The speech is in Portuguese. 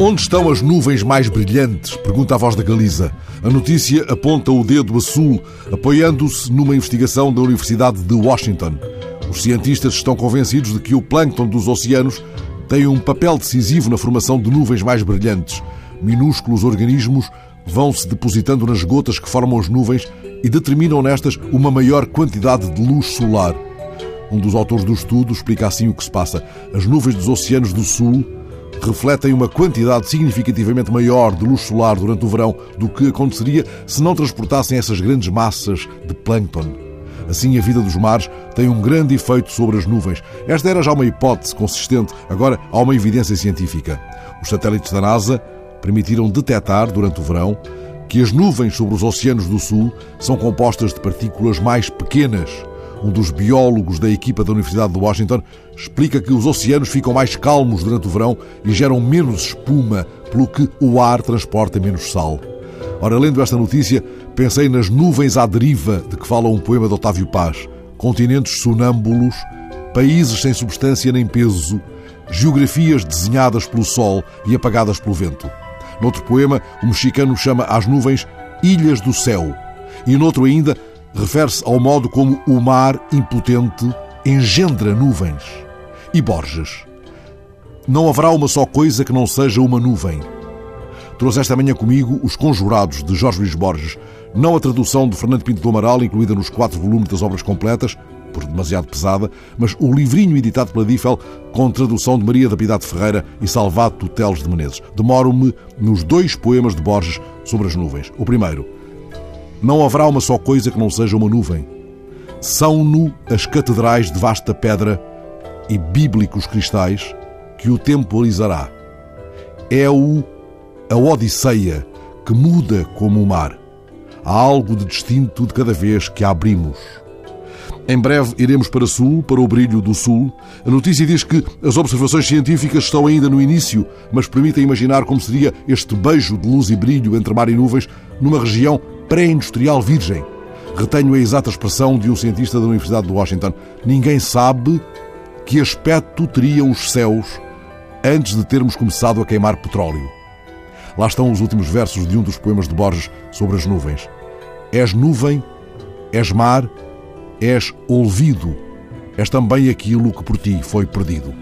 Onde estão as nuvens mais brilhantes? Pergunta a voz da Galiza. A notícia aponta o dedo a sul, apoiando-se numa investigação da Universidade de Washington. Os cientistas estão convencidos de que o plâncton dos oceanos tem um papel decisivo na formação de nuvens mais brilhantes. Minúsculos organismos vão se depositando nas gotas que formam as nuvens e determinam nestas uma maior quantidade de luz solar. Um dos autores do estudo explica assim o que se passa. As nuvens dos oceanos do Sul refletem uma quantidade significativamente maior de luz solar durante o verão do que aconteceria se não transportassem essas grandes massas de plâncton. Assim, a vida dos mares tem um grande efeito sobre as nuvens. Esta era já uma hipótese consistente, agora há uma evidência científica. Os satélites da NASA permitiram detectar, durante o verão, que as nuvens sobre os oceanos do Sul são compostas de partículas mais pequenas. Um dos biólogos da equipa da Universidade de Washington explica que os oceanos ficam mais calmos durante o verão e geram menos espuma, pelo que o ar transporta menos sal. Ora, lendo esta notícia, pensei nas nuvens à deriva de que fala um poema de Otávio Paz. Continentes sonâmbulos, países sem substância nem peso, geografias desenhadas pelo sol e apagadas pelo vento. Noutro poema, o mexicano chama às nuvens ilhas do céu. E noutro ainda, refere-se ao modo como o mar impotente engendra nuvens. E Borges? Não haverá uma só coisa que não seja uma nuvem. Trouxe esta manhã comigo Os Conjurados, de Jorge Luís Borges, não a tradução de Fernando Pinto do Amaral, incluída nos quatro volumes das obras completas, por demasiado pesada, mas o livrinho editado pela Diffel com tradução de Maria da Piedade Ferreira e Salvado Tuteles de Menezes. Demoro-me nos dois poemas de Borges sobre as nuvens. O primeiro, não haverá uma só coisa que não seja uma nuvem. São-no as catedrais de vasta pedra e bíblicos cristais que o tempo alisará. É-o a Odisseia que muda como o mar. Há algo de distinto de cada vez que a abrimos. Em breve iremos para Sul, para o brilho do Sul. A notícia diz que as observações científicas estão ainda no início, mas permitem imaginar como seria este beijo de luz e brilho entre mar e nuvens numa região pré-industrial virgem. Retenho a exata expressão de um cientista da Universidade de Washington. Ninguém sabe que aspecto teriam os céus antes de termos começado a queimar petróleo. Lá estão os últimos versos de um dos poemas de Borges sobre as nuvens. És nuvem, és mar, és olvido, és também aquilo que por ti foi perdido.